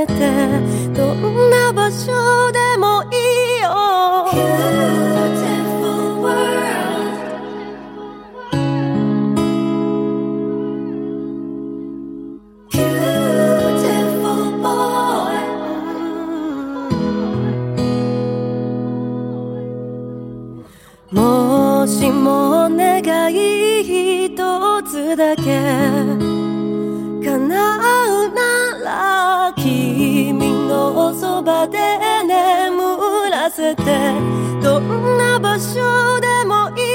れてどんな場所でもいいよ Beautiful world Beautiful boy「もしも願い一つだけ叶う」のおそばで眠らせてどんな場所でもいい。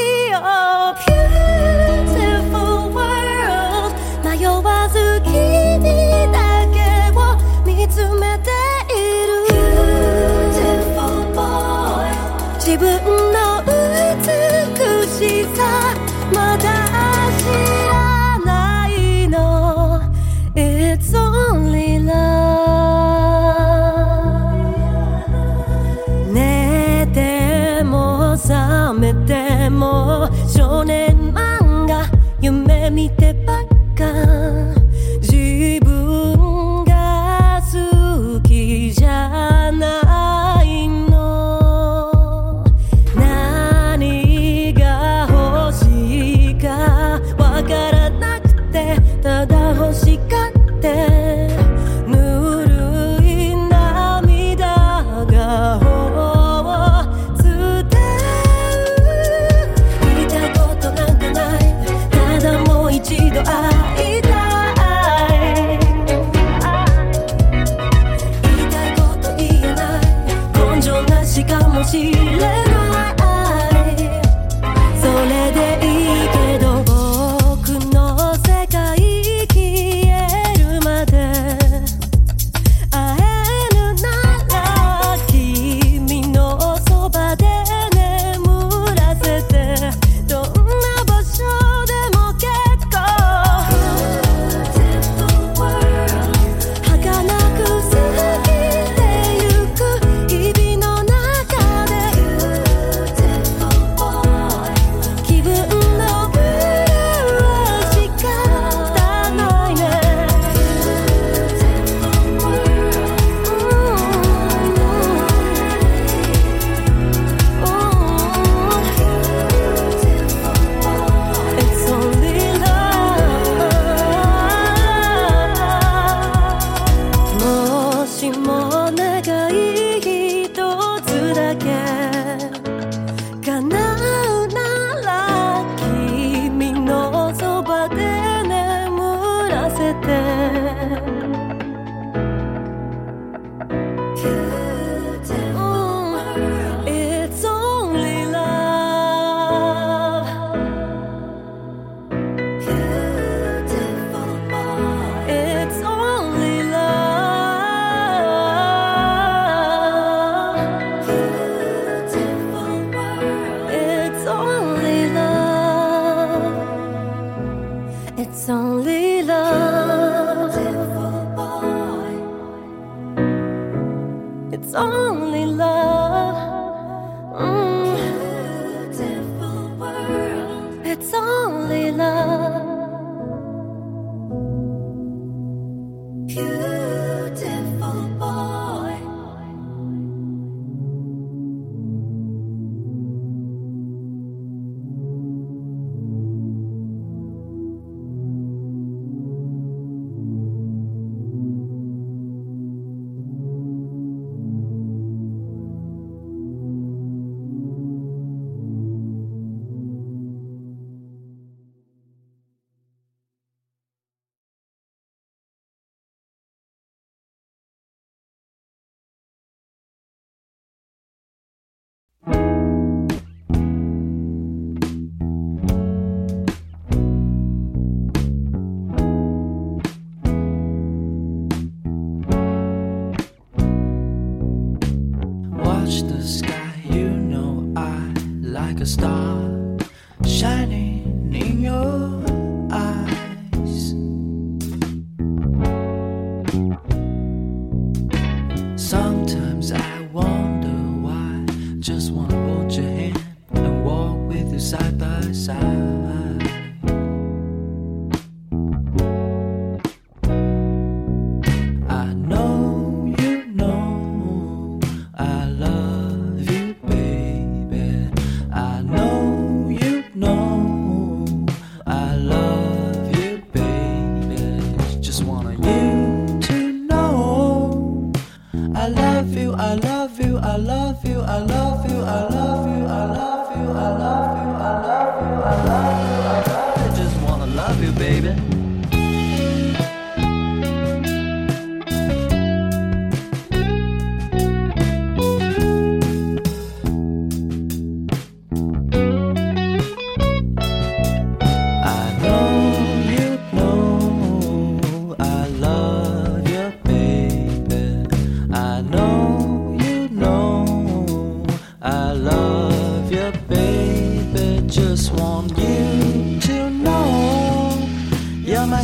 to stop.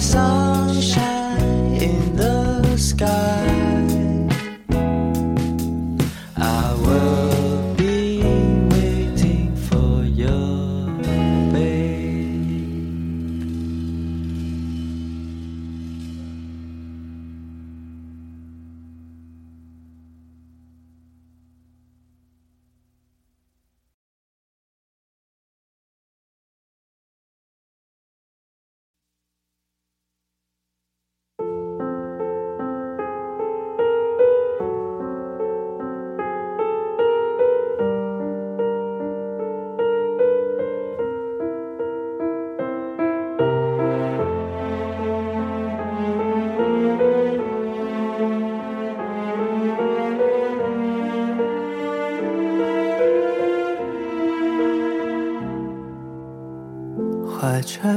Sunshine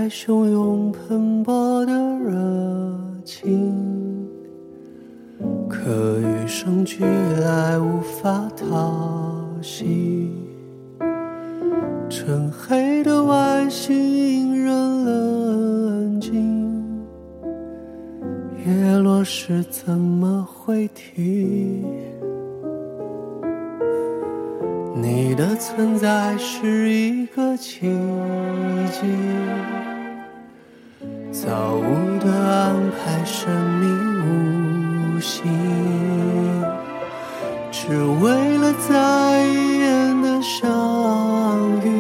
怀揣汹涌喷薄的热情，可与生俱来无法讨喜。趁黑的外形引人冷静，月落时怎么会提？你的存在是一个奇迹，造物的安排神秘无形，只为了再一眼的相遇，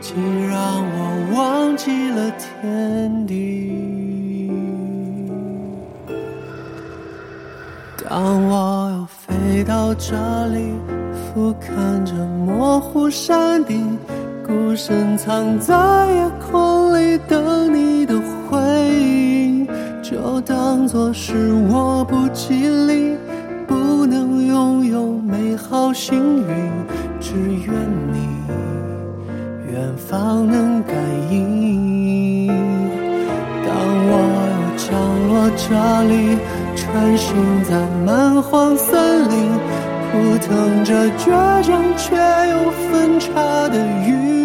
竟让我忘记了天地。当我又飞到这里，俯瞰着模糊山顶，孤身藏在夜空里等你的回应，就当作是我不吉利，不能拥有美好幸运，只愿你远方能感应。当我又降落这里，穿行在蛮荒森林，扑腾着倔强却又分叉的羽，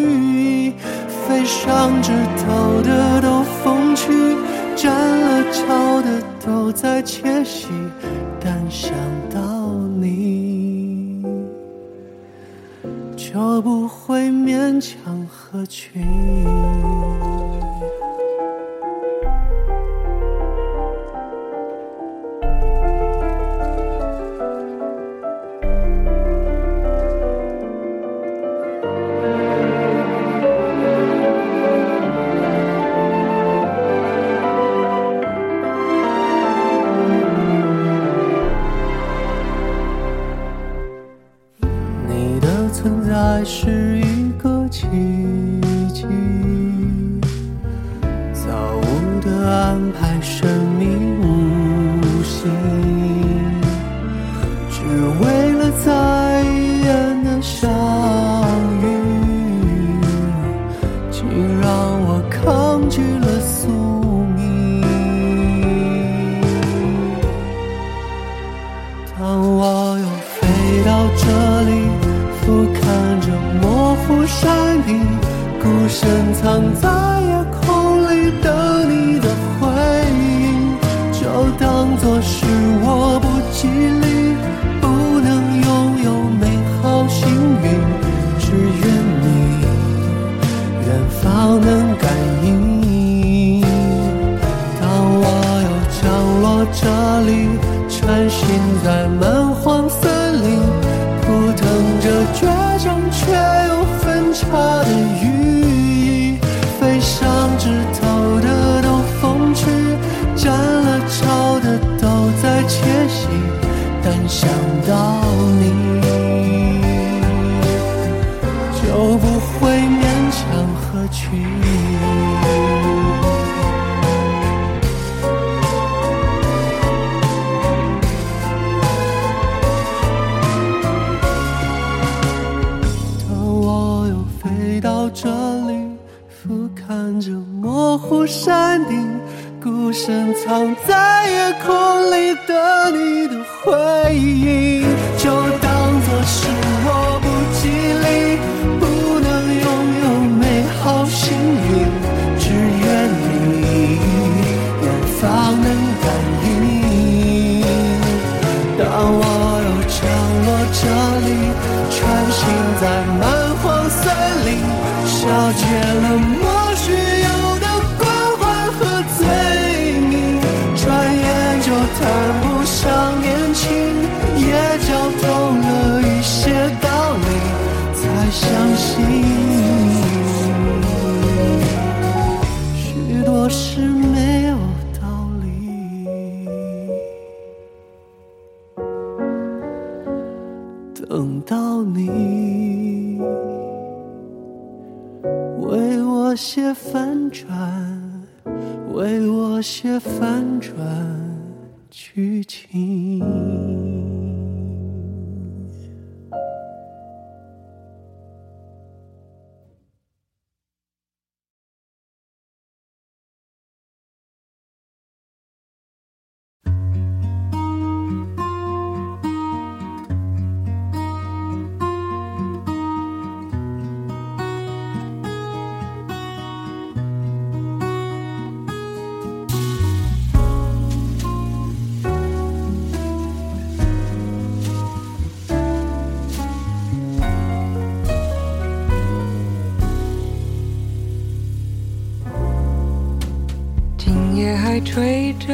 上枝头的都风趣，占了潮的都在窃喜，但想到你，就不会勉强合群。心在慢深藏在夜空里的你的回音，写反转，为我写反转剧情。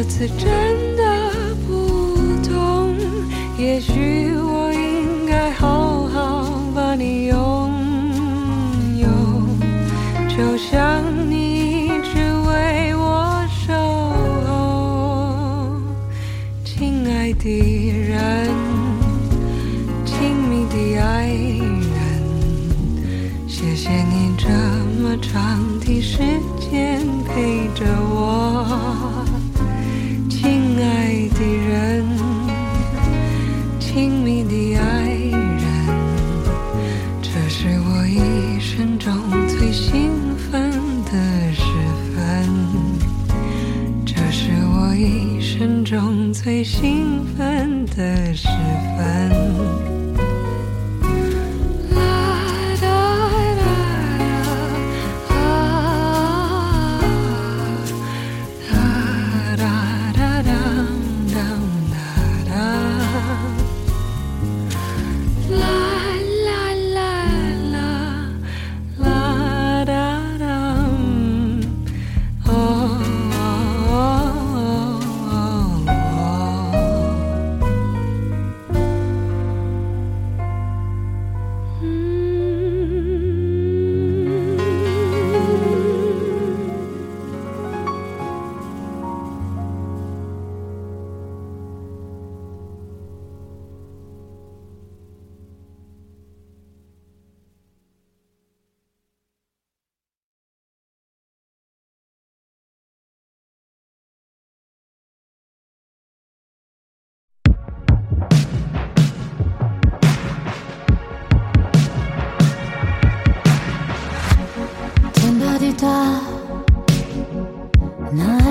这次真的不同。也许我应该好好把你拥有，就像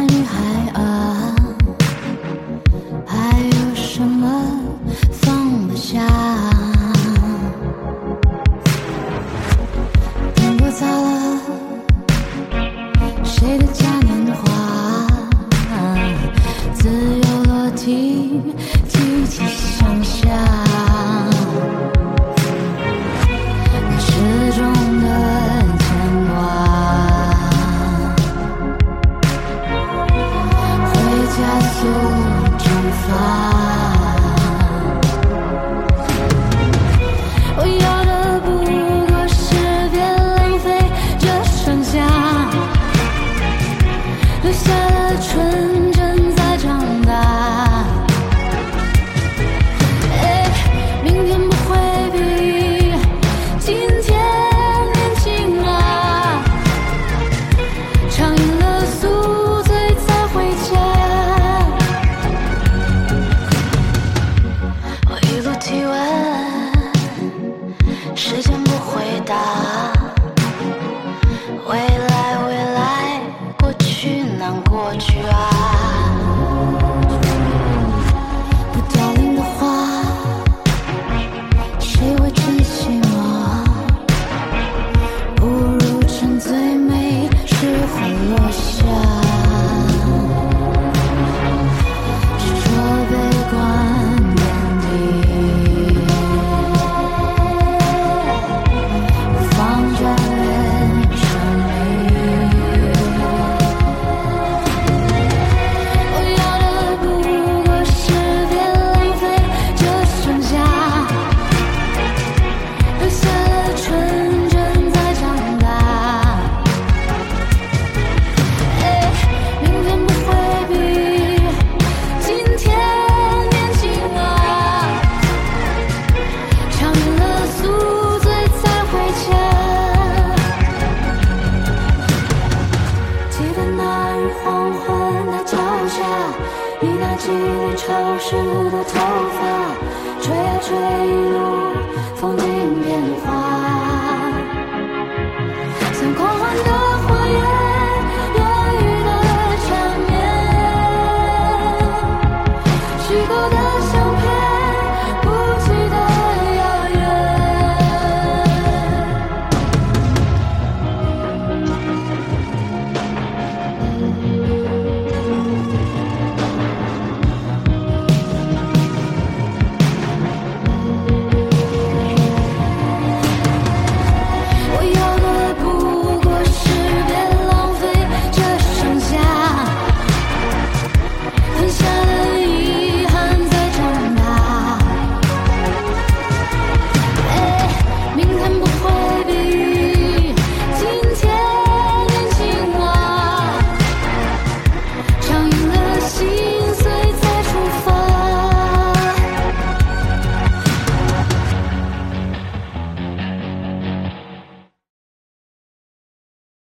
る